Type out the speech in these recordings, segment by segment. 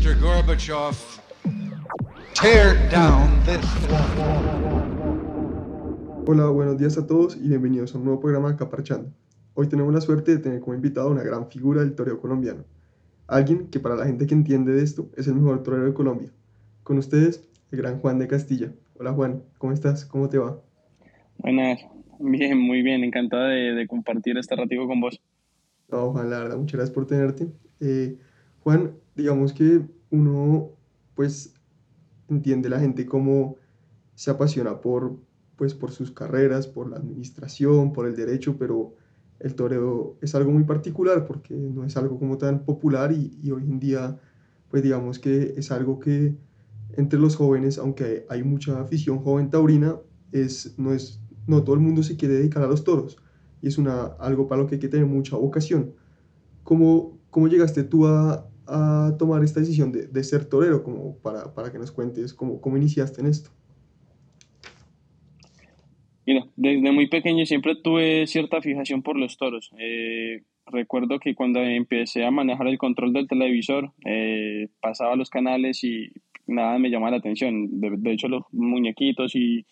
Mr. Gorbachev, tear down this Hola, buenos días a todos y bienvenidos a un nuevo programa de Caparchando. Hoy tenemos la suerte de tener como invitado a una gran figura del toreo colombiano. Alguien que para la gente que entiende de esto es el mejor torero de Colombia. Con ustedes, el gran Juan de Castilla. Hola Juan, ¿cómo estás? ¿Cómo te va? Buenas, bien, muy bien, encantado de, compartir este ratito con vos. No, Juan, la verdad, muchas gracias por tenerte. Eh, Juan, digamos que uno pues entiende la gente cómo se apasiona por, pues, por sus carreras, por la administración, por el derecho, pero el toreo es algo muy particular porque no es algo como tan popular y, y hoy en día pues digamos que es algo que entre los jóvenes, aunque hay mucha afición joven taurina, es, no, es, no todo el mundo se quiere dedicar a los toros y es una, algo para lo que hay que tener mucha vocación. ¿Cómo, cómo llegaste tú a, a tomar esta decisión de, de ser torero? Como para, para, que nos cuentes cómo, cómo iniciaste en esto. Mira, desde muy pequeño siempre tuve cierta fijación por los toros. Eh, recuerdo que cuando empecé a manejar el control del televisor, eh, pasaba los canales y nada me llamaba la atención. De, de hecho, los muñequitos y,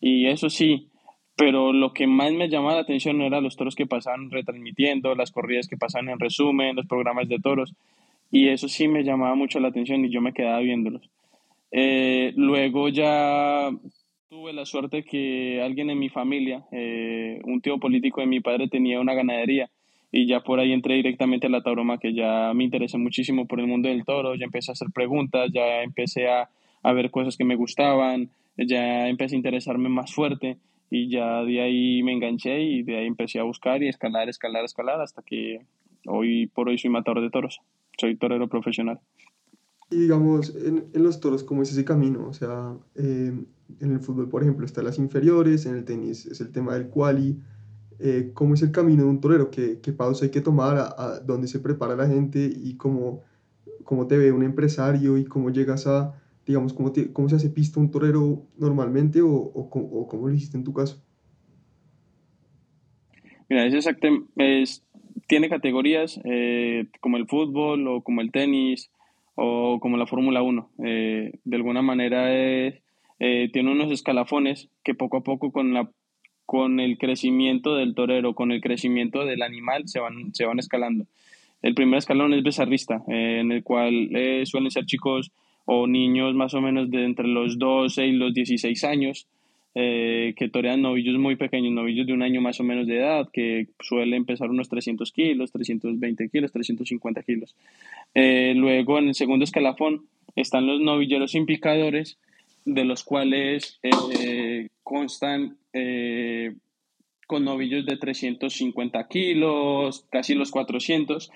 y, eso sí, pero lo que más me llamaba la atención eran los toros que pasaban retransmitiendo, las corridas que pasaban en resumen, los programas de toros. Y eso sí me llamaba mucho la atención y yo me quedaba viéndolos. Eh, luego ya tuve la suerte que alguien en mi familia, eh, un tío político de mi padre, tenía una ganadería y ya por ahí entré directamente a la tauroma que ya me interesé muchísimo por el mundo del toro, ya empecé a hacer preguntas, ya empecé a, a ver cosas que me gustaban, ya empecé a interesarme más fuerte y ya de ahí me enganché y de ahí empecé a buscar y escalar, escalar, escalar hasta que hoy por hoy soy matador de toros, soy torero profesional. Y digamos, en, en los toros, ¿cómo es ese camino? O sea, eh, en el fútbol, por ejemplo, están las inferiores, en el tenis es el tema del quali, eh, cómo es el camino de un torero, qué, qué pausa hay que tomar, a, a, dónde se prepara la gente y cómo, cómo te ve un empresario y cómo llegas a, digamos, cómo, te, cómo se hace pista un torero normalmente o, o, o, cómo lo hiciste en tu caso. Mira, es exacto, es, tiene categorías eh, como el fútbol o como el tenis o como la Fórmula 1. Eh, de alguna manera eh, tiene unos escalafones que poco a poco con la con el crecimiento del torero, con el crecimiento del animal, se van, se van escalando. El primer escalón es besarrista, en el cual suelen ser chicos o niños más o menos de entre los 12 y los 16 años, eh, que torean novillos muy pequeños, novillos de un año más o menos de edad, que suelen pesar unos 300 kilos, 320 kilos, 350 kilos. luego, en el segundo escalafón, están los novilleros sin picadores, de los cuales constan eh, con novillos de 350 kilos, casi los 400,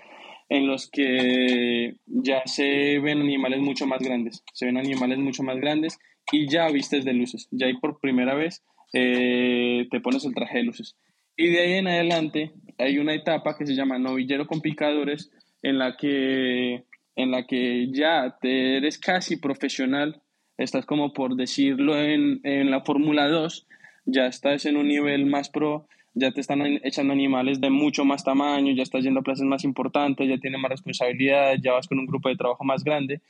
en los que ya se ven animales mucho más grandes, se ven animales mucho más grandes y ya vistes de luces, ya ahí por primera vez eh, te pones el traje de luces. Y de ahí en adelante hay una etapa que se llama novillero con picadores, en la que, en la que ya te eres casi profesional, estás como por decirlo en, en la Fórmula 2, ya estás en un nivel más pro, ya te están echando animales de mucho más tamaño, ya estás yendo a plazas más importantes, ya tienes más responsabilidad, ya vas con un grupo de trabajo más grande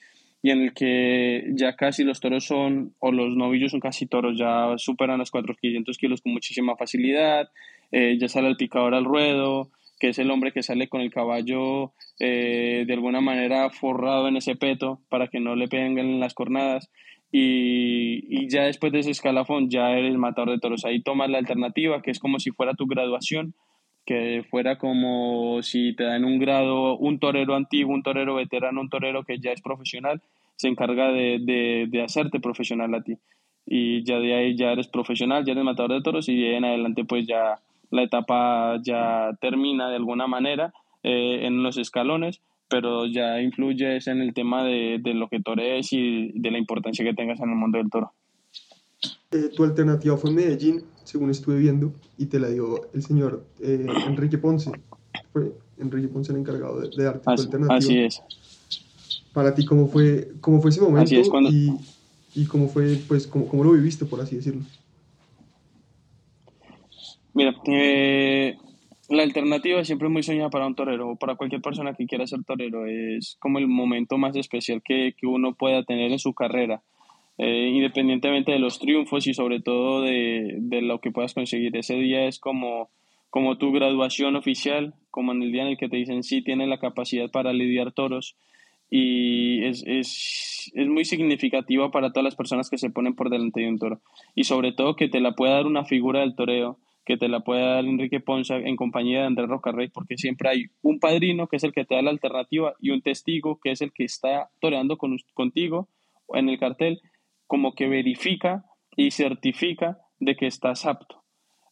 y en el que ya casi los toros son, o los novillos son casi toros, ya superan los 400 kilos con muchísima facilidad, eh, ya sale el picador al ruedo, que es el hombre que sale con el caballo eh, de alguna manera forrado en ese peto para que no le peguen las cornadas y, y, ya después de ese escalafón ya eres matador de toros. Ahí tomas la alternativa, que es como si fuera tu graduación, que fuera como si te dan un grado, un torero antiguo, un torero veterano, un torero que ya es profesional, se encarga de, de, de hacerte profesional a ti. Y ya de ahí ya eres profesional, ya eres matador de toros y de en adelante pues ya la etapa ya termina de alguna manera eh, en los escalones pero ya influyes en el tema de, de lo que torees y de la importancia que tengas en el mundo del toro. Eh, tu alternativa fue Medellín, según estuve viendo, y te la dio el señor eh, Enrique Ponce. Fue Enrique Ponce el encargado de, de darte así, tu alternativa. Así es. Para ti, ¿cómo fue, cómo fue ese momento? Así es, cuando... y, y cómo fue, pues, cómo, cómo lo viviste, por así decirlo. Mira, eh, la alternativa siempre es muy soñada para un torero o para cualquier persona que quiera ser torero. Es como el momento más especial que, que uno pueda tener en su carrera, eh, independientemente de los triunfos y sobre todo de, de, lo que puedas conseguir. Ese día es como, como tu graduación oficial, como en el día en el que te dicen sí, tienes la capacidad para lidiar toros y es, es, es muy significativa para todas las personas que se ponen por delante de un toro y sobre todo que te la pueda dar una figura del toreo que te la pueda dar Enrique Ponza en compañía de Andrés Rocarrey, porque siempre hay un padrino que es el que te da la alternativa y un testigo que es el que está toreando con, contigo en el cartel, como que verifica y certifica de que estás apto.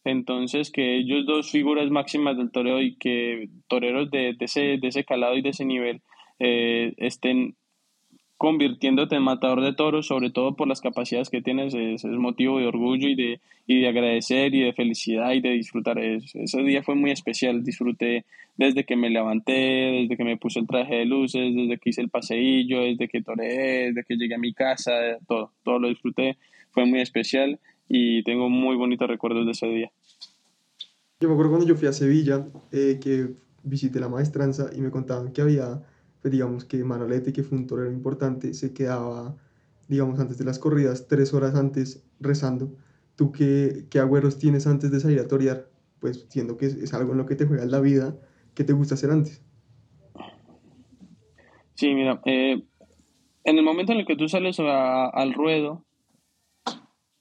Entonces, que ellos dos figuras máximas del toreo y que toreros de, ese, de ese calado y de ese nivel eh, estén convirtiéndote en matador de toros, sobre todo por las capacidades que tienes, es, es motivo de orgullo y de, y de agradecer y de felicidad y de disfrutar. Es, ese día fue muy especial, disfruté desde que me levanté, desde que me puse el traje de luces, desde que hice el paseillo, desde que toreé, desde que llegué a mi casa, todo, todo lo disfruté, fue muy especial y tengo muy bonitos recuerdos de ese día. Yo me acuerdo cuando yo fui a Sevilla, eh, que visité la maestranza y me contaban que había pues digamos que Manolete, que fue un torero importante, se quedaba, digamos, antes de las corridas, tres horas antes rezando. ¿Tú qué, qué agüeros tienes antes de salir a torear? Pues siendo que es, es algo en lo que te juegas la vida, ¿qué te gusta hacer antes? Sí, mira, eh, en el momento en el que tú sales a, al ruedo,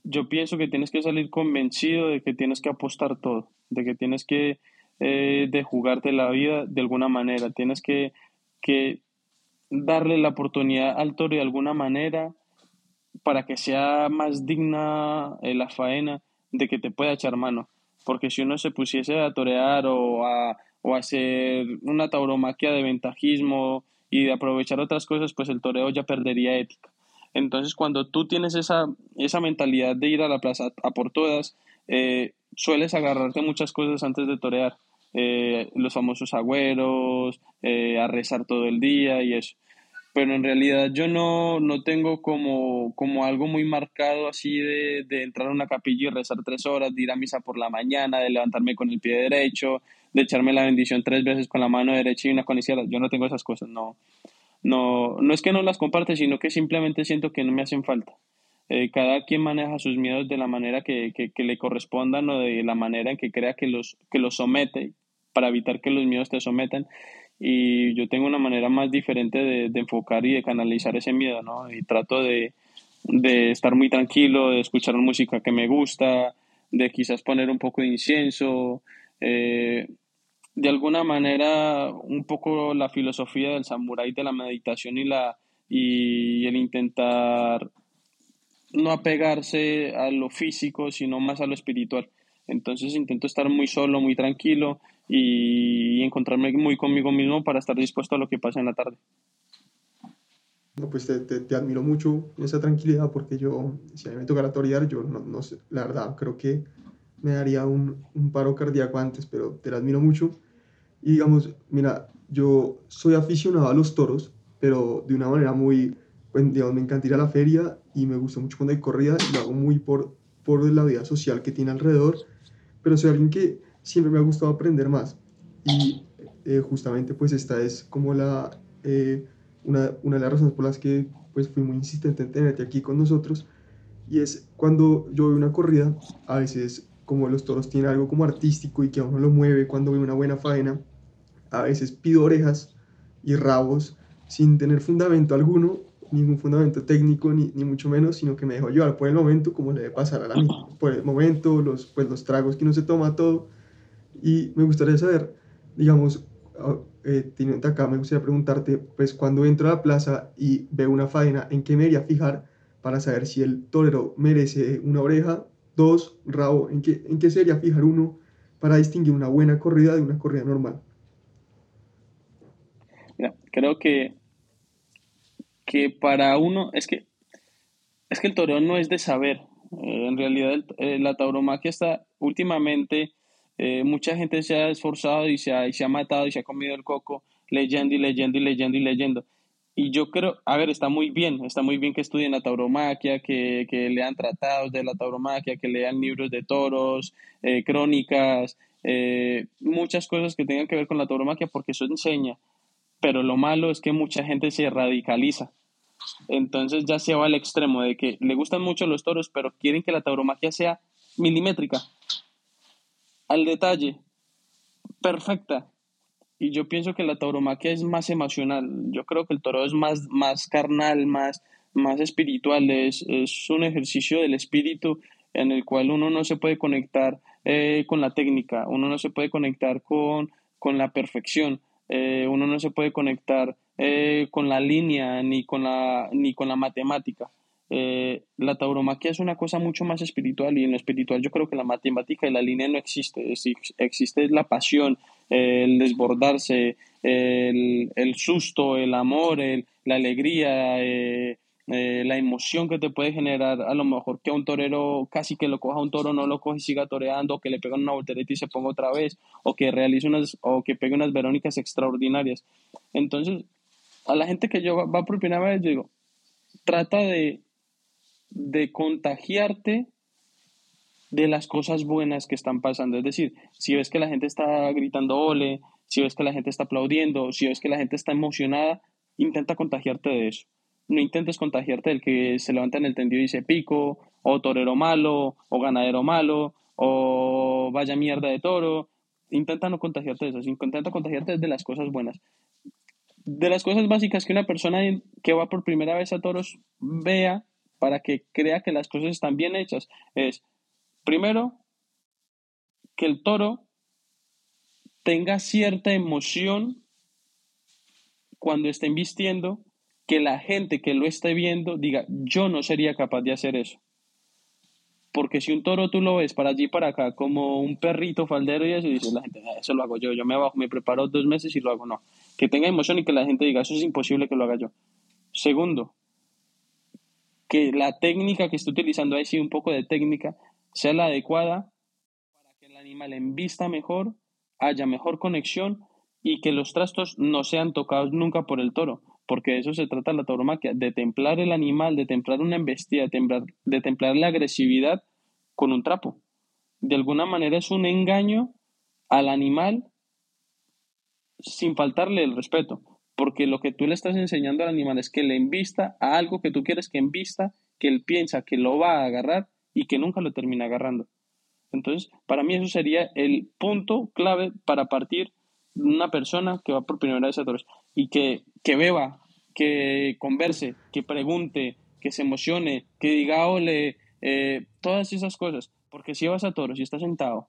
yo pienso que tienes que salir convencido de que tienes que apostar todo, de que tienes que eh, de jugarte la vida de alguna manera, tienes que que darle la oportunidad al toro de alguna manera para que sea más digna eh, la faena de que te pueda echar mano. Porque si uno se pusiese a torear o a, o a hacer una tauromaquia de ventajismo y de aprovechar otras cosas, pues el toreo ya perdería ética. Entonces, cuando tú tienes esa, esa mentalidad de ir a la plaza a por todas, eh, sueles agarrarte muchas cosas antes de torear. Eh, los famosos agüeros, eh, a rezar todo el día y eso. Pero en realidad yo no, no tengo como, como algo muy marcado así de, de, entrar a una capilla y rezar tres horas, de ir a misa por la mañana, de levantarme con el pie derecho, de echarme la bendición tres veces con la mano derecha y una con izquierda. Yo no tengo esas cosas, no. No, no es que no las comparte, sino que simplemente siento que no me hacen falta. Eh, cada quien maneja sus miedos de la manera que, que, que, le correspondan o de la manera en que crea que los, que los somete, para evitar que los miedos te sometan. Y yo tengo una manera más diferente de, de enfocar y de canalizar ese miedo, ¿no? Y trato de, de estar muy tranquilo, de escuchar música que me gusta, de quizás poner un poco de incienso, eh, de alguna manera un poco la filosofía del samurái de la meditación y, la, y el intentar no apegarse a lo físico, sino más a lo espiritual. Entonces intento estar muy solo, muy tranquilo y encontrarme muy conmigo mismo para estar dispuesto a lo que pasa en la tarde. Pues te, te, te, admiro mucho esa tranquilidad porque yo, si a mí me tocara torear, yo no, no sé, la verdad, creo que me daría un, un paro cardíaco antes, pero te la admiro mucho. Y digamos, mira, yo soy aficionado a los toros, pero de una manera muy, me encanta ir a la feria y me gusta mucho cuando hay corrida y lo hago muy por, por la vida social que tiene alrededor, pero soy alguien que siempre me ha gustado aprender más. Y eh, justamente pues esta es como la, eh, una, una, de las razones por las que pues fui muy insistente en tenerte aquí con nosotros. Y es cuando yo veo una corrida, a veces como los toros tienen algo como artístico y que a uno lo mueve cuando ve una buena faena, a veces pido orejas y rabos sin tener fundamento alguno, ningún fundamento técnico ni, ni mucho menos, sino que me dejo llevar por el momento como le debe pasar a la mí, por el momento, los, pues, los tragos que uno se toma, todo y me gustaría saber, digamos, ah, eh, teniendo acá, me gustaría preguntarte, pues cuando entro a la plaza y veo una faena, ¿en qué me iría a fijar para saber si el torero merece una oreja? Dos, rabo, ¿en qué, en qué sería fijar uno para distinguir una buena corrida de una corrida normal? Mira, creo que, que para uno, es que, es que el toreo no es de saber. Eh, en realidad, el, eh, la tauromaquia está últimamente eh, mucha gente se ha esforzado y se ha, y se ha matado y se ha comido el coco leyendo y leyendo y leyendo y leyendo. Y yo creo, a ver, está muy bien, está muy bien que estudien la tauromaquia, que, que lean tratados de la tauromaquia, que lean libros de toros, eh, crónicas, eh, muchas cosas que tengan que ver con la tauromaquia porque eso enseña, pero lo malo es que mucha gente se radicaliza. Entonces ya se va al extremo de que le gustan mucho los toros, pero quieren que la tauromaquia sea milimétrica, al detalle, perfecta. Y yo pienso que la tauromaquia es más emocional. Yo creo que el toro es más, más carnal, más, más espiritual. Es, es un ejercicio del espíritu en el cual uno no se puede conectar eh, con la técnica, uno no se puede conectar con, con la perfección, eh, uno no se puede conectar eh, con la línea ni con la, ni con la matemática. la tauromaquia es una cosa mucho más espiritual y en lo espiritual yo creo que la matemática y la línea no existe, existe la pasión, el desbordarse, el, el susto, el amor, el, la alegría, eh, la emoción que te puede generar a lo mejor que un torero casi que lo coja un toro, no lo coge y siga toreando, o que le pegan una voltereta y se ponga otra vez, o que realice unas, o que pegue unas verónicas extraordinarias. Entonces, a la gente que yo va por primera vez, yo digo, trata de, de contagiarte de las cosas buenas que están pasando. Es decir, si ves que la gente está gritando ole, si ves que la gente está aplaudiendo, si ves que la gente está emocionada, intenta contagiarte de eso no intentes contagiarte del que se levanta en el tendido y dice pico, o torero malo, o ganadero malo, o vaya mierda de toro. Intenta no contagiarte de eso, intenta contagiarte de las cosas buenas. De las cosas básicas que una persona que va por primera vez a toros vea para que crea que las cosas están bien hechas es, primero, que el toro tenga cierta emoción cuando estén vistiendo que la gente que lo esté viendo diga, yo no sería capaz de hacer eso. Porque si un toro tú lo ves para allí para acá como un perrito faldero y eso, dice la gente, ah, eso lo hago yo, yo me bajo, me preparo dos meses y lo hago. No, que tenga emoción y que la gente diga, eso es imposible que lo haga yo. Segundo, que la técnica que esté utilizando ahí, sí, un poco de técnica, sea la adecuada para que el animal vista mejor, haya mejor conexión y que los trastos no sean tocados nunca por el toro porque de eso se trata la tauromaquia, de templar el animal, de templar una embestida, de templar, de templar la agresividad con un trapo. De alguna manera es un engaño al animal sin faltarle el respeto, porque lo que tú le estás enseñando al animal es que le envista a algo que tú quieres que envista, que él piensa que lo va a agarrar y que nunca lo termina agarrando. Entonces, para mí eso sería el punto clave para partir una persona que va por primera vez a toros y que, que beba, que converse, que pregunte, que se emocione, que diga ole, eh, todas esas cosas. Porque si vas a toros y estás sentado,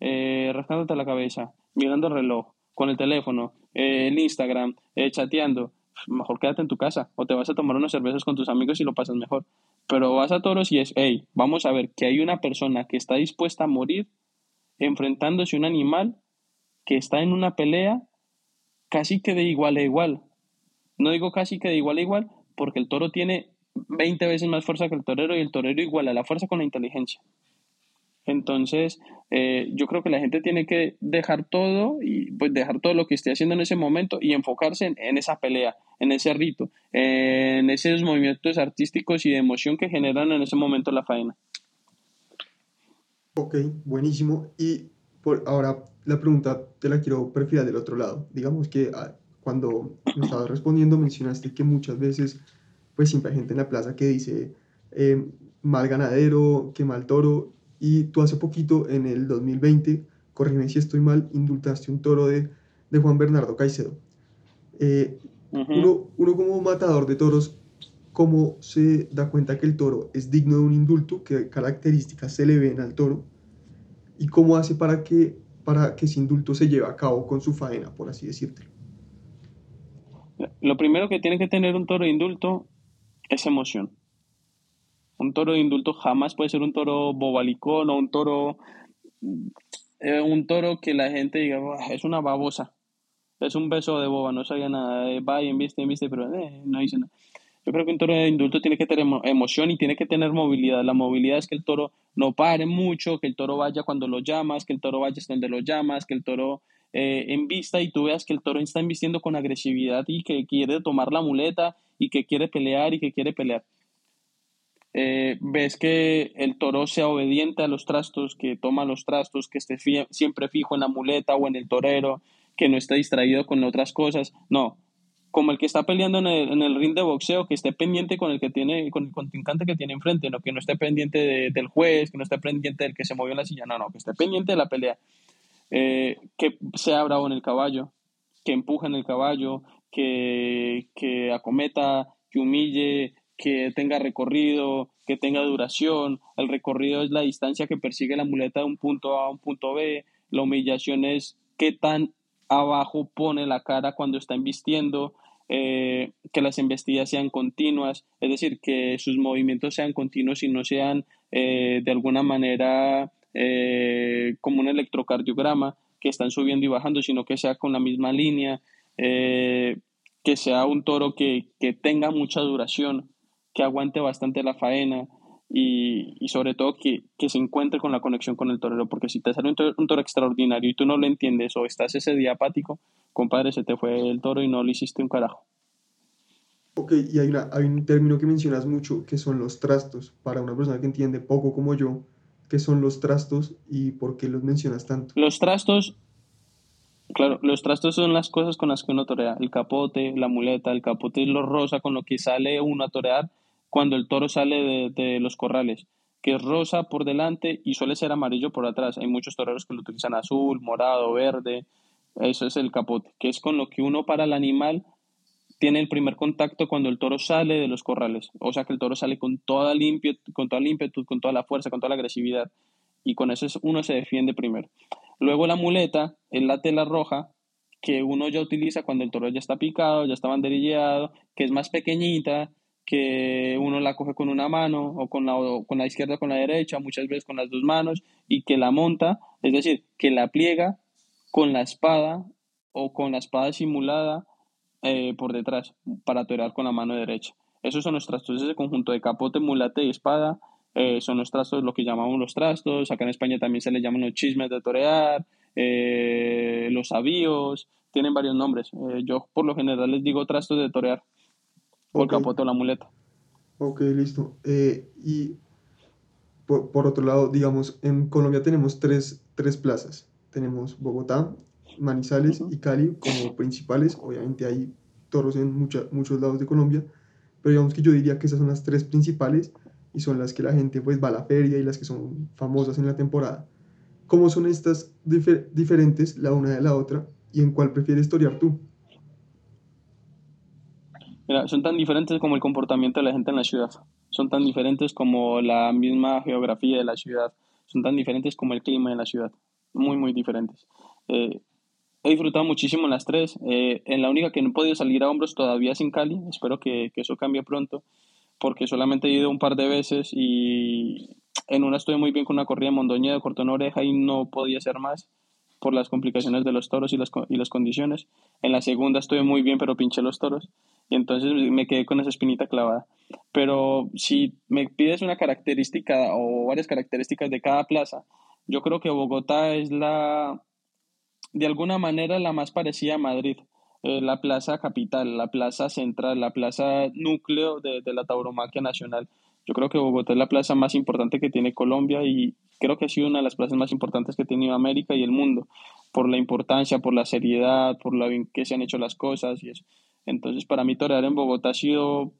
eh, rascándote la cabeza, mirando el reloj, con el teléfono, eh, el Instagram, eh, chateando, mejor quédate en tu casa o te vas a tomar unas cervezas con tus amigos y lo pasas mejor. Pero vas a toros y es, hey, vamos a ver que hay una persona que está dispuesta a morir enfrentándose a un animal que está en una pelea casi que de igual a igual. No digo casi que de igual a igual, porque el toro tiene 20 veces más fuerza que el torero y el torero iguala la fuerza con la inteligencia. Entonces, eh, yo creo que la gente tiene que dejar todo y pues dejar todo lo que esté haciendo en ese momento y enfocarse en, en esa pelea, en ese rito, en esos movimientos artísticos y de emoción que generan en ese momento la faena. Ok, buenísimo. Y por ahora la pregunta te la quiero perfilar del otro lado. Digamos que ah, cuando me estabas respondiendo mencionaste que muchas veces pues siempre hay gente en la plaza que dice eh, mal ganadero, que mal toro y tú hace poquito en el 2020, corrígeme si estoy mal, indultaste un toro de, de Juan Bernardo Caicedo. Eh, uno, uno como matador de toros, ¿cómo se da cuenta que el toro es digno de un indulto? ¿Qué características se le ven al toro? ¿Y cómo hace para que para que ese indulto se lleve a cabo con su faena, por así decirlo? Lo primero que tiene que tener un toro de indulto es emoción. Un toro de indulto jamás puede ser un toro bobalicón o un toro, eh, un toro que la gente diga, es una babosa, es un beso de boba, no sabía nada, va y viste, viste, pero eh, no dice nada. Yo creo que un toro de indulto tiene que tener emoción y tiene que tener movilidad. La movilidad es que el toro no pare mucho, que el toro vaya cuando lo llamas, que el toro vaya donde lo llamas, que el toro eh, en vista y tú veas que el toro está invistiendo con agresividad y que quiere tomar la muleta y que quiere pelear y que quiere pelear. eh, ves que el toro sea obediente a los trastos, que toma los trastos, que esté siempre fijo en la muleta o en el torero, que no esté distraído con otras cosas. No, como el que está peleando en el, ring de boxeo, que esté pendiente con el que tiene, con el contrincante que tiene enfrente, no que no esté pendiente del juez, que no esté pendiente del que se movió en la silla, no, no, que esté pendiente de la pelea, eh, que sea bravo en el caballo, que empuje en el caballo, que, que acometa, que humille, que tenga recorrido, que tenga duración. El recorrido es la distancia que persigue la muleta de un punto A a un punto B. La humillación es qué tan abajo pone la cara cuando está embistiendo. Eh, que las embestidas sean continuas, es decir, que sus movimientos sean continuos y no sean eh, de alguna manera eh, como un electrocardiograma, que están subiendo y bajando, sino que sea con la misma línea, que sea un toro que, que tenga mucha duración, que aguante bastante la faena y, y sobre todo que, que, se encuentre con la conexión con el torero, porque si te sale un toro, un toro, extraordinario y tú no lo entiendes o estás ese día apático, compadre, se te fue el toro y no le hiciste un carajo. Ok, y hay, una, hay un término que mencionas mucho, que son los trastos. Para una persona que entiende poco como yo, ¿qué son los trastos y por qué los mencionas tanto? Los trastos Claro, los trastos son las cosas con las que uno torea, el capote, la muleta, el capote es lo rosa con lo que sale uno a torear cuando el toro sale de, los corrales, que es rosa por delante y suele ser amarillo por atrás. Hay muchos toreros que lo utilizan azul, morado, verde, eso es el capote, que es con lo que uno para el animal tiene el primer contacto cuando el toro sale de los corrales, o sea que el toro sale con toda limpio, con toda ímpetu, con toda la fuerza, con toda la agresividad y con eso uno se defiende primero. Luego la muleta es la tela roja que uno ya utiliza cuando el toro ya está picado, ya está banderilleado, que es más pequeñita, que uno la coge con una mano o con la, con la izquierda o con la derecha, muchas veces con las dos manos, y que la monta, es decir, que la pliega con la espada o con la espada simulada eh, por detrás para torear con la mano derecha. Esos son los trastos, ese conjunto de capote, mulate y espada eh, son los trastos, lo que llamamos los trastos, acá en España también se les llaman los chismes de torear, eh, los avíos, tienen varios nombres. Yo por lo general les digo trastos de torear, por okay. o la muleta. Ok, listo. y por, por, otro lado, digamos, en Colombia tenemos tres, tres plazas. Tenemos Bogotá, Manizales uh -huh. y Cali como principales. Obviamente hay toros en mucha, muchos lados de Colombia, pero digamos que yo diría que esas son las tres principales y son las que la gente pues va a la feria y las que son famosas en la temporada. ¿Cómo son estas difer diferentes la una de la otra y en cuál prefieres torear tú? Son tan diferentes como el comportamiento de la gente en la ciudad, son tan diferentes como la misma geografía de la ciudad, son tan diferentes como el clima de la ciudad, muy, muy diferentes. Eh, he disfrutado muchísimo en las tres, eh, en la única que no he podido salir a hombros todavía sin Cali, espero que, que eso cambie pronto porque solamente he ido un par de veces y en una estuve muy bien con una corrida de Mondoñedo, cortó una oreja y no podía ser más por las complicaciones de los toros y las, y las condiciones. En la segunda estuve muy bien, pero pinché los toros y entonces me quedé con esa espinita clavada. Pero si me pides una característica o varias características de cada plaza, yo creo que Bogotá es la, de alguna manera, la más parecida a Madrid eh, la plaza capital, la plaza central, la plaza núcleo de, de, la tauromaquia nacional. Yo creo que Bogotá es la plaza más importante que tiene Colombia y creo que ha sido una de las plazas más importantes que ha tenido América y el mundo, por la importancia, por la seriedad, por lo bien que se han hecho las cosas y eso. Entonces, para mí torear en Bogotá ha sido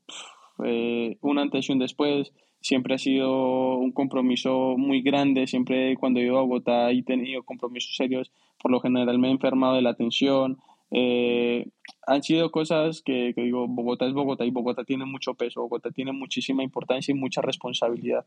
eh, un antes y un después. Siempre ha sido un compromiso muy grande. Siempre cuando he ido a Bogotá he tenido compromisos serios. Por lo general me he enfermado de la atención, eh, han sido cosas que, digo, Bogotá es Bogotá y Bogotá tiene mucho peso, Bogotá tiene muchísima importancia y mucha responsabilidad.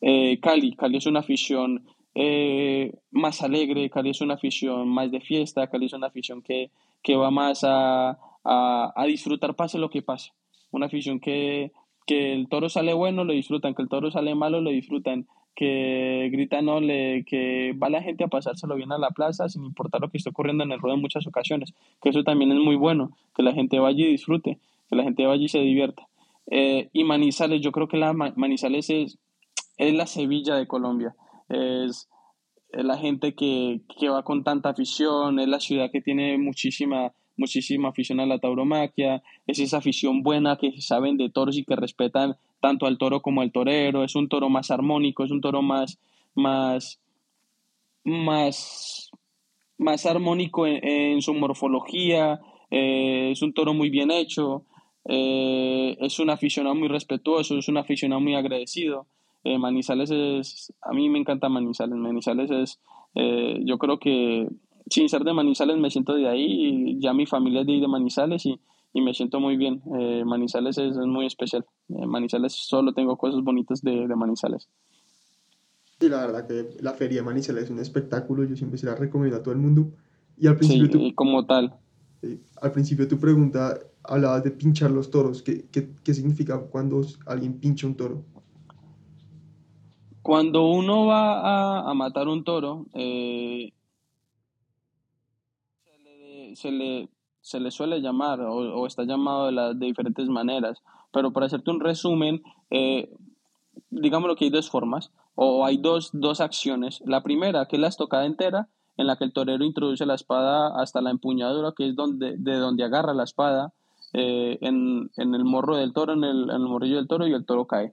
Eh, Cali, Cali es una afición eh, más alegre, Cali es una afición más de fiesta, Cali es una afición que, que va más a, a, a, disfrutar pase lo que pase. Una afición que, que el toro sale bueno, lo disfrutan, que el toro sale malo, lo disfrutan, que gritan no le, que va la gente a pasárselo bien a la plaza sin importar lo que esté ocurriendo en el ruedo en muchas ocasiones, que eso también es muy bueno, que la gente vaya y disfrute, que la gente vaya y se divierta. Eh, y Manizales, yo creo que la Manizales es, es la Sevilla de Colombia, es, es la gente que, que va con tanta afición, es la ciudad que tiene muchísima muchísima afición a la tauromaquia, es esa afición buena que saben de toros y que respetan tanto al toro como al torero, es un toro más armónico, es un toro más, más, más, más armónico en, su morfología, eh, es un toro muy bien hecho, eh, es un aficionado muy respetuoso, es un aficionado muy agradecido. Eh, Manizales es, a mí me encanta Manizales, Manizales es, yo creo que sin ser de Manizales me siento de ahí, ya mi familia es de, de Manizales y, y me siento muy bien. Manizales es, es, muy especial. Manizales solo tengo cosas bonitas de, de Manizales. Sí, la verdad que la feria de Manizales es un espectáculo, yo siempre se la recomiendo a todo el mundo. Y al principio sí, como tal. al principio tu pregunta hablabas de pinchar los toros. ¿Qué, qué, qué significa cuando alguien pincha un toro? Cuando uno va a, a matar un toro, eh, se, le, se, le, suele llamar o, está llamado de, diferentes maneras, pero para hacerte un resumen, eh, digamos que hay dos formas o hay dos, dos acciones. La primera, que es la estocada entera, en la que el torero introduce la espada hasta la empuñadura, que es donde, de donde agarra la espada eh, en, en, el morro del toro, en el, en morrillo del toro, y el toro cae.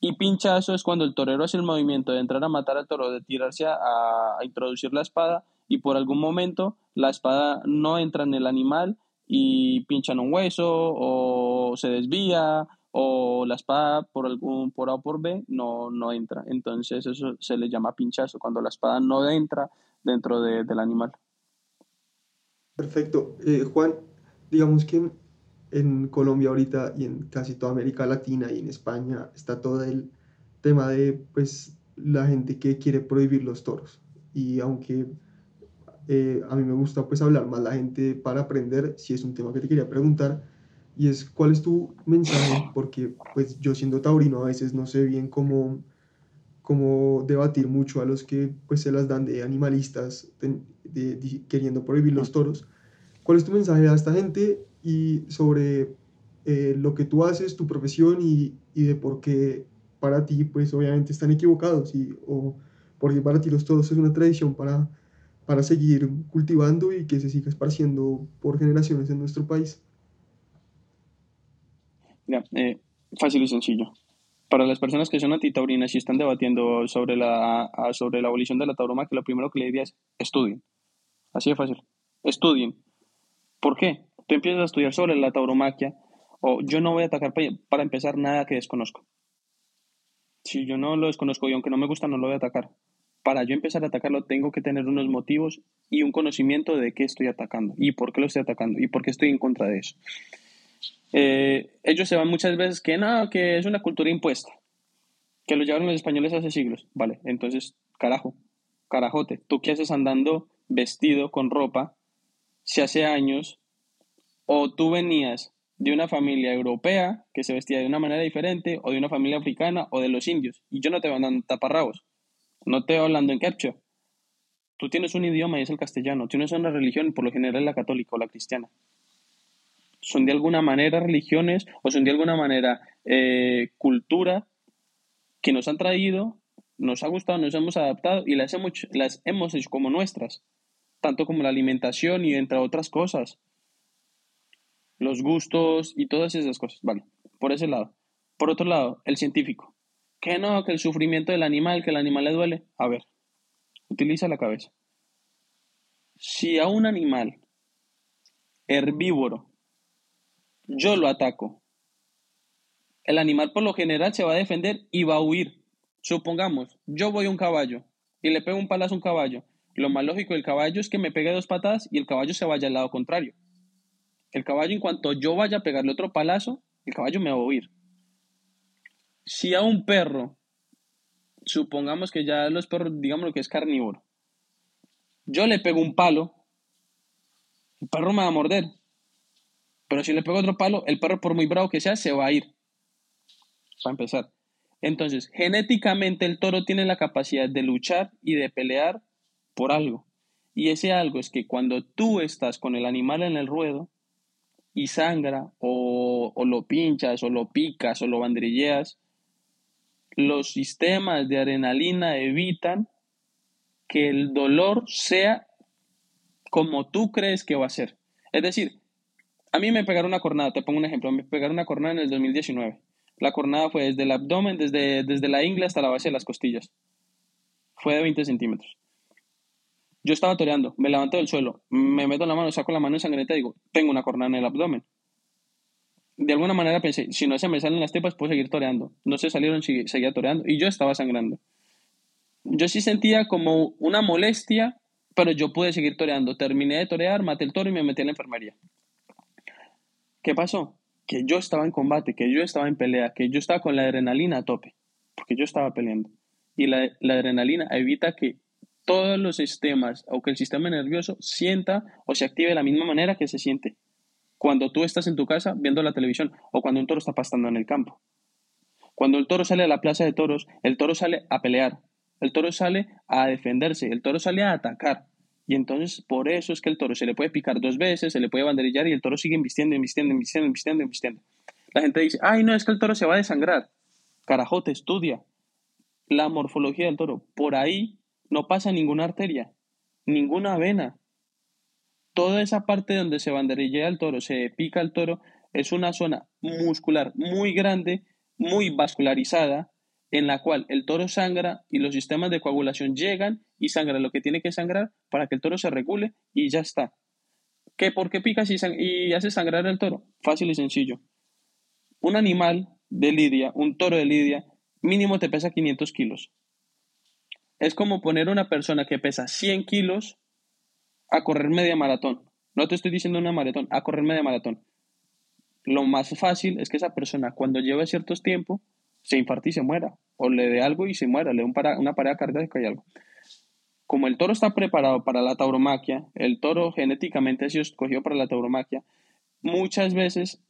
Y pinchazo es cuando el torero hace el movimiento de entrar a matar al toro, de tirarse a, a introducir la espada, y por algún momento la espada no entra en el animal y pinchan un hueso o se desvía o la espada por algún por A o por B no, no entra. Entonces eso se le llama pinchazo, cuando la espada no entra dentro de, del animal. Perfecto. Eh, Juan, digamos que en Colombia ahorita y en casi toda América Latina y en España está todo el tema de pues la gente que quiere prohibir los toros. Y aunque eh, a mí me gusta pues hablar más la gente para aprender, si es un tema que te quería preguntar, y es cuál es tu mensaje, porque pues yo siendo taurino a veces no sé bien cómo, cómo debatir mucho a los que pues se las dan de animalistas de, de, de, queriendo prohibir los toros. ¿Cuál es tu mensaje a esta gente y sobre eh, lo que tú haces, tu profesión y, y, de por qué para ti pues obviamente están equivocados y, o porque para ti los toros es una tradición para, para seguir cultivando y que se siga esparciendo por generaciones en nuestro país? Ya, eh, fácil y sencillo. Para las personas que son antitaurinas y están debatiendo sobre la, sobre la abolición de la tauromaquia, lo primero que le diría es estudien. Así de fácil. Estudien. ¿Por qué? Tú empiezas a estudiar sobre la tauromaquia o yo no voy a atacar para empezar nada que desconozco. Si yo no lo desconozco y aunque no me gusta no lo voy a atacar. Para yo empezar a atacarlo tengo que tener unos motivos y un conocimiento de qué estoy atacando y por qué lo estoy atacando y por qué estoy en contra de eso. Eh, ellos se van muchas veces que no, que es una cultura impuesta, que lo llevaron los españoles hace siglos. Vale, entonces, carajo, carajote, ¿tú qué haces andando vestido con ropa si hace años o tú venías de una familia europea que se vestía de una manera diferente o de una familia africana o de los indios y yo no te voy andando taparrabos, no te hablando en quechua. Tú tienes un idioma y es el castellano, tienes una religión, por lo general la católica o la cristiana. Son de alguna manera religiones o son de alguna manera eh, cultura que nos han traído, nos ha gustado, nos hemos adaptado y las hemos, las hemos hecho como nuestras, tanto como la alimentación y entre otras cosas, los gustos y todas esas cosas, vale, por ese lado. Por otro lado, el científico, que no, que el sufrimiento del animal, que el animal le duele, a ver, utiliza la cabeza. Si a un animal herbívoro yo lo ataco. El animal por lo general se va a defender y va a huir. Supongamos, yo voy a un caballo y le pego un palazo a un caballo. Lo más lógico del caballo es que me pegue dos patadas y el caballo se vaya al lado contrario. El caballo, en cuanto yo vaya a pegarle otro palazo, el caballo me va a huir. Si a un perro, supongamos que ya los perros, digamos lo que es carnívoro, yo le pego un palo, el perro me va a morder. Pero si le pego otro palo, el perro, por muy bravo que sea, se va a ir. Para empezar. Entonces, genéticamente el toro tiene la capacidad de luchar y de pelear por algo. Y ese algo es que cuando tú estás con el animal en el ruedo y sangra, o, o lo pinchas, o lo picas, o lo bandrilleas, los sistemas de adrenalina evitan que el dolor sea como tú crees que va a ser. Es decir, A mí me pegaron una cornada, te pongo un ejemplo, me pegaron una cornada en el 2019. La cornada fue desde el abdomen, desde, desde la ingle hasta la base de las costillas. Fue de 20 centímetros. Yo estaba toreando, me levanto del suelo, me meto la mano, saco la mano ensangrentada y digo, tengo una cornada en el abdomen. De alguna manera pensé, si no se me salen las tripas, puedo seguir toreando. No se salieron, seguía toreando. Y yo estaba sangrando. Yo sí sentía como una molestia, pero yo pude seguir toreando. Terminé de torear, maté el toro y me metí en la enfermería. ¿Qué pasó? Que yo estaba en combate, que yo estaba en pelea, que yo estaba con la adrenalina a tope, porque yo estaba peleando. Y la, la adrenalina evita que todos los sistemas o que el sistema nervioso sienta o se active de la misma manera que se siente cuando tú estás en tu casa viendo la televisión o cuando un toro está pastando en el campo. Cuando el toro sale a la plaza de toros, el toro sale a pelear, el toro sale a defenderse, el toro sale a atacar. Y entonces por eso es que el toro se le puede picar dos veces, se le puede banderillar y el toro sigue invistiendo, invistiendo, invistiendo, invistiendo, invistiendo. La gente dice, ay, no, es que el toro se va a desangrar. Carajote, estudia la morfología del toro. Por ahí no pasa ninguna arteria, ninguna vena. Toda esa parte donde se banderillea el toro, se pica el toro, es una zona muscular muy grande, muy vascularizada, en la cual el toro sangra y los sistemas de coagulación llegan y sangra lo que tiene que sangrar para que el toro se regule y ya está. ¿Qué, ¿Por qué picas y, y haces sangrar el toro? Fácil y sencillo. Un animal de lidia, un toro de lidia, mínimo te pesa 500 kilos es como poner una persona que pesa 100 kilos a correr media maratón. No te estoy diciendo una maratón, a correr media maratón. Lo más fácil es que esa persona cuando lleve cierto tiempo se infarte y se muera, o le dé algo y se muera, le dé una parada cardíaca y algo. Como el toro está preparado para la tauromaquia, el toro genéticamente ha sido escogido para la tauromaquia, muchas veces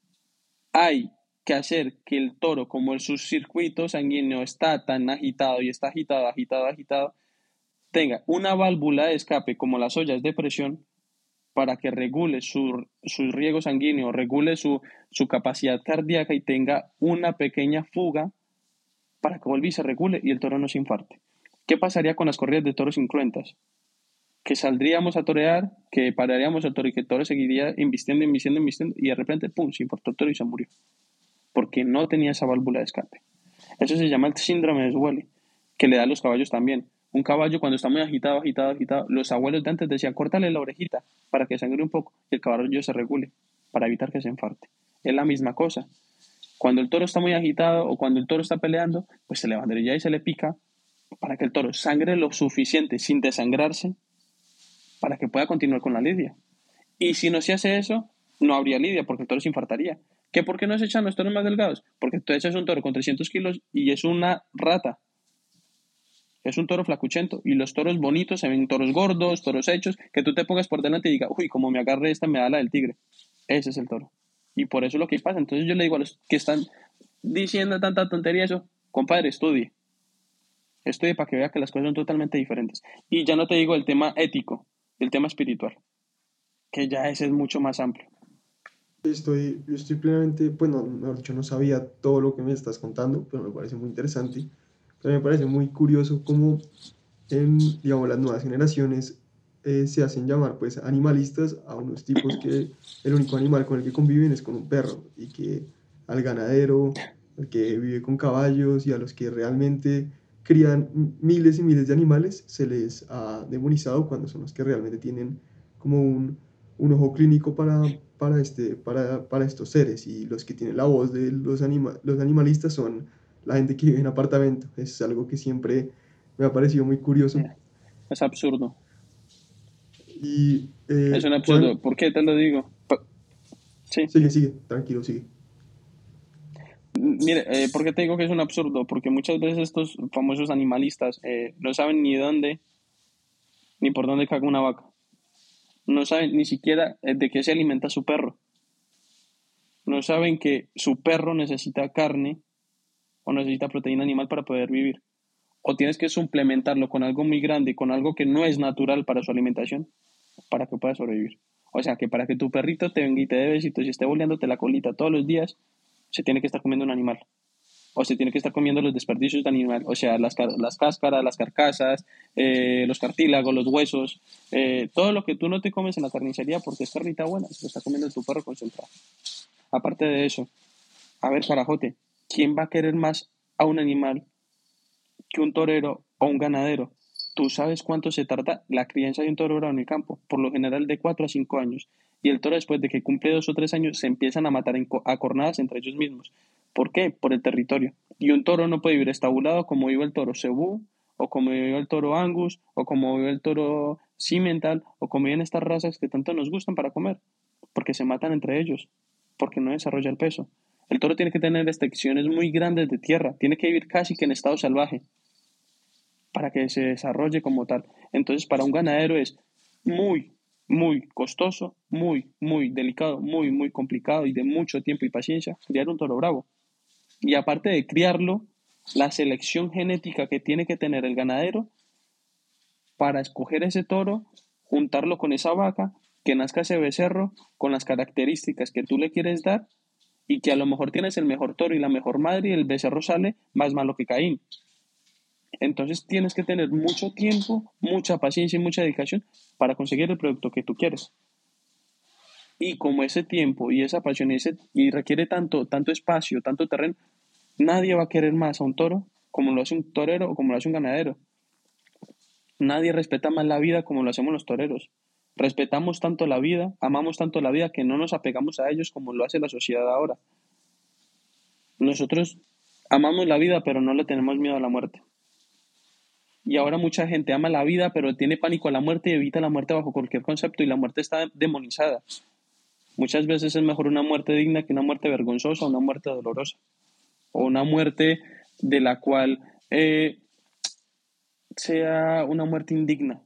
hay que hacer que el toro, como el circuito sanguíneo está tan agitado y está agitado, agitado, agitado, tenga una válvula de escape como las ollas de presión para que regule su, riego sanguíneo, regule su, su, capacidad cardíaca y tenga una pequeña fuga para que vuelva y se regule y el toro no se infarte. ¿Qué pasaría con las corridas de toros incruentas? Que saldríamos a torear, que pararíamos al toro y que el toro seguiría invistiendo, invistiendo, invistiendo y de repente, pum, se infartó el toro y se murió porque no tenía esa válvula de escape. Eso se llama el síndrome de Swelly, que le da a los caballos también. Un caballo cuando está muy agitado, agitado, agitado, los abuelos de antes decían, córtale la orejita para que sangre un poco y el caballo se regule, para evitar que se enfarte. Es la misma cosa. Cuando el toro está muy agitado o cuando el toro está peleando, pues se le banderilla y se le pica para que el toro sangre lo suficiente sin desangrarse para que pueda continuar con la lidia. Y si no se hace eso, no habría lidia porque el toro se infartaría. ¿Qué por qué no se echan los toros más delgados? Porque tú echas un toro con 300 kilos y es una rata. Es un toro flacuchento. Y los toros bonitos se ven toros gordos, toros hechos, que tú te pongas por delante y digas, uy, como me agarre esta, me da la del tigre. Ese es el toro. Y por eso es lo que pasa. Entonces yo le digo a los que están diciendo tanta tontería eso, compadre, estudie. Estudie para que vea que las cosas son totalmente diferentes. Y ya no te digo el tema ético, el tema espiritual, que ya ese es mucho más amplio. Estoy, yo estoy plenamente, bueno, dicho, no sabía todo lo que me estás contando, pero me parece muy interesante. Pero me parece muy curioso cómo en, digamos, las nuevas generaciones eh, se hacen llamar, pues, animalistas a unos tipos que el único animal con el que conviven es con un perro y que al ganadero, al que vive con caballos y a los que realmente crían miles y miles de animales, se les ha demonizado cuando son los que realmente tienen como un, un ojo clínico para para, este, para, para estos seres. Y los que tienen la voz de los, anima, los animalistas son la gente que vive en apartamento. Es algo que siempre me ha parecido muy curioso. Es absurdo. Y, eh, es un absurdo. ¿Por qué te lo digo? Sí. Sigue, sigue, tranquilo, sigue. Mire, eh, ¿por qué te digo que es un absurdo? Porque muchas veces estos famosos animalistas eh, no saben ni dónde, ni por dónde caga una vaca no saben ni siquiera eh, de qué se alimenta su perro. No saben que su perro necesita carne o necesita proteína animal para poder vivir. O tienes que suplementarlo con algo muy grande, con algo que no es natural para su alimentación, para que pueda sobrevivir. O sea que para que tu perrito te venga y te dé besitos y esté boleándote la colita todos los días, se tiene que estar comiendo un animal. o se tiene que estar comiendo los desperdicios de animal, o sea, las, las cáscaras, las carcasas, eh, los cartílagos, los huesos, eh, todo lo que tú no te comes en la carnicería porque es carnita buena, se lo está comiendo tu perro concentrado. Aparte de eso, a ver, carajote, ¿quién va a querer más a un animal que un torero o un ganadero? Tú sabes cuánto se tarda la crianza de un toro en el campo, por lo general de 4 a 5 años. Y el toro después de que cumple 2 o 3 años se empiezan a matar a cornadas entre ellos mismos. ¿Por qué? Por el territorio. Y un toro no puede vivir estabulado como vive el toro cebú, o como vive el toro angus, o como vive el toro cimental, o como viven estas razas que tanto nos gustan para comer, porque se matan entre ellos, porque no desarrolla el peso. El toro tiene que tener extensiones muy grandes de tierra, tiene que vivir casi que en estado salvaje para que se desarrolle como tal. Entonces, para un ganadero es muy, muy costoso, muy, muy delicado, muy, muy complicado y de mucho tiempo y paciencia criar un toro bravo. Y aparte de criarlo, la selección genética que tiene que tener el ganadero para escoger ese toro, juntarlo con esa vaca, que nazca ese becerro con las características que tú le quieres dar y que a lo mejor tienes el mejor toro y la mejor madre y el becerro sale más malo que Caín. Entonces tienes que tener mucho tiempo, mucha paciencia y mucha dedicación para conseguir el producto que tú quieres. Y como ese tiempo y esa pasión y, requiere tanto, tanto espacio, tanto terreno, nadie va a querer más a un toro como lo hace un torero o como lo hace un ganadero. Nadie respeta más la vida como lo hacemos los toreros. Respetamos tanto la vida, amamos tanto la vida que no nos apegamos a ellos como lo hace la sociedad ahora. Nosotros amamos la vida, pero no le tenemos miedo a la muerte. Y ahora mucha gente ama la vida, pero tiene pánico a la muerte y evita la muerte bajo cualquier concepto y la muerte está demonizada. Muchas veces es mejor una muerte digna que una muerte vergonzosa, una muerte dolorosa, o una muerte de la cual eh, sea una muerte indigna.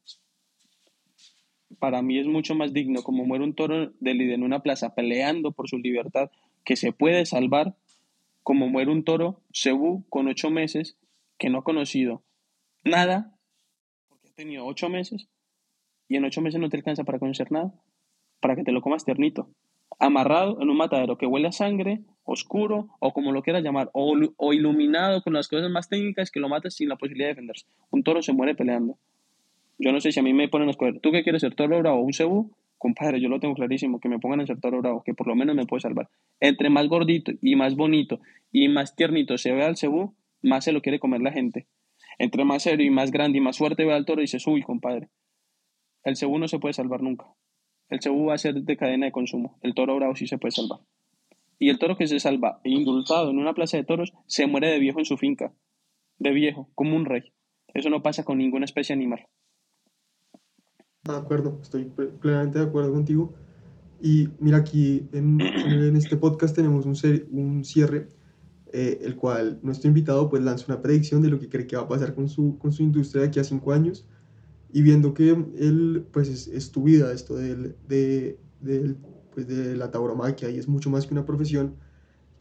Para mí es mucho más digno como muere un toro de en una plaza peleando por su libertad que se puede salvar, como muere un toro cebú con ocho meses que no ha conocido nada, porque has tenido ocho meses, y en ocho meses no te alcanza para conocer nada, para que te lo comas ternito, amarrado en un matadero que huele a sangre, oscuro, o como lo quieras llamar, o, o iluminado con las cosas más técnicas que lo matas sin la posibilidad de defenderse. Un toro se muere peleando. Yo no sé si a mí me ponen a escoger, ¿tú qué quieres ser, toro bravo o un cebú? Compadre, yo lo tengo clarísimo, que me pongan a ser toro bravo, que por lo menos me puede salvar. Entre más gordito y más bonito y más tiernito se vea el cebú, más se lo quiere comer la gente. Entre más serio y más grande y más fuerte ve al toro y dices, uy, compadre, el cebú no se puede salvar nunca. El cebú va a ser de cadena de consumo. El toro bravo sí se puede salvar. Y el toro que se salva indultado en una plaza de toros se muere de viejo en su finca. De viejo, como un rey. Eso no pasa con ninguna especie animal. De acuerdo, estoy plenamente de acuerdo contigo. Y mira, aquí en, en este podcast tenemos un, un cierre eh, el cual nuestro invitado pues lanza una predicción de lo que cree que va a pasar con su, con su industria de aquí a cinco años y viendo que él pues es, tu vida esto del, de, pues, de la tauromaquia y es mucho más que una profesión,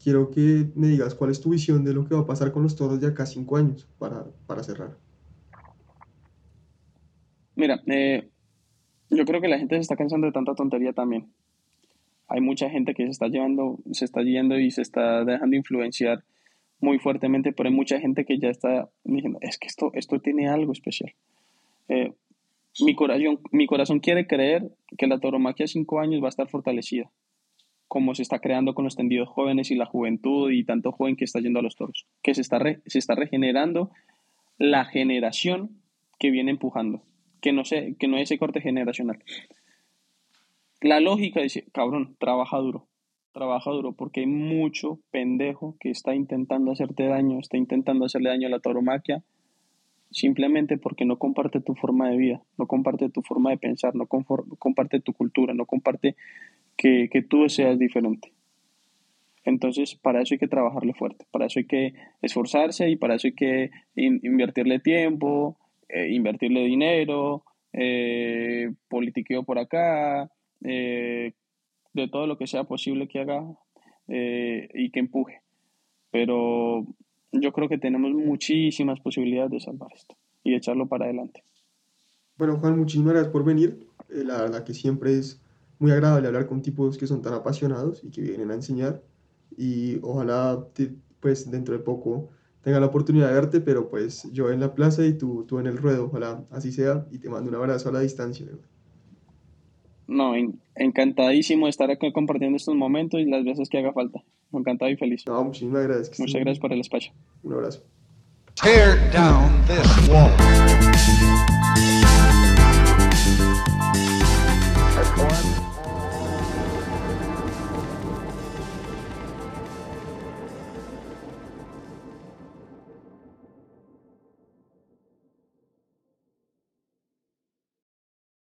quiero que me digas cuál es tu visión de lo que va a pasar con los toros de acá a cinco años para, para cerrar. Mira, eh, yo creo que la gente se está cansando de tanta tontería también hay mucha gente que se está llevando, se está yendo y se está dejando influenciar muy fuertemente, pero hay mucha gente que ya está diciendo, es que esto, esto tiene algo especial. Eh, mi, corazón, mi corazón quiere creer que la tauromaquia a cinco años va a estar fortalecida, como se está creando con los tendidos jóvenes y la juventud y tanto joven que está yendo a los toros, que se está, se está regenerando la generación que viene empujando, que no, sé, que no es ese corte generacional. La lógica dice, cabrón, trabaja duro, trabaja duro, porque hay mucho pendejo que está intentando hacerte daño, está intentando hacerle daño a la tauromaquia, simplemente porque no comparte tu forma de vida, no comparte tu forma de pensar, no, comparte tu cultura, no comparte que, tú seas diferente. Entonces, para eso hay que trabajarle fuerte, para eso hay que esforzarse y para eso hay que invertirle tiempo, eh, invertirle dinero, eh, politiqueo por acá, eh, de todo lo que sea posible que haga eh, y que empuje. Pero yo creo que tenemos muchísimas posibilidades de salvar esto y echarlo para adelante. Bueno, Juan, muchísimas gracias por venir. La verdad que siempre es muy agradable hablar con tipos que son tan apasionados y que vienen a enseñar. Y ojalá pues dentro de poco tenga la oportunidad de verte, pero pues yo en la plaza y tú, tú en el ruedo, ojalá así sea, y te mando un abrazo a la distancia. No, encantadísimo de estar acá compartiendo estos momentos y las veces que haga falta. Encantado y feliz. No, muchísimas gracias. Muchas gracias por el espacio. Un abrazo. Tear down this wall.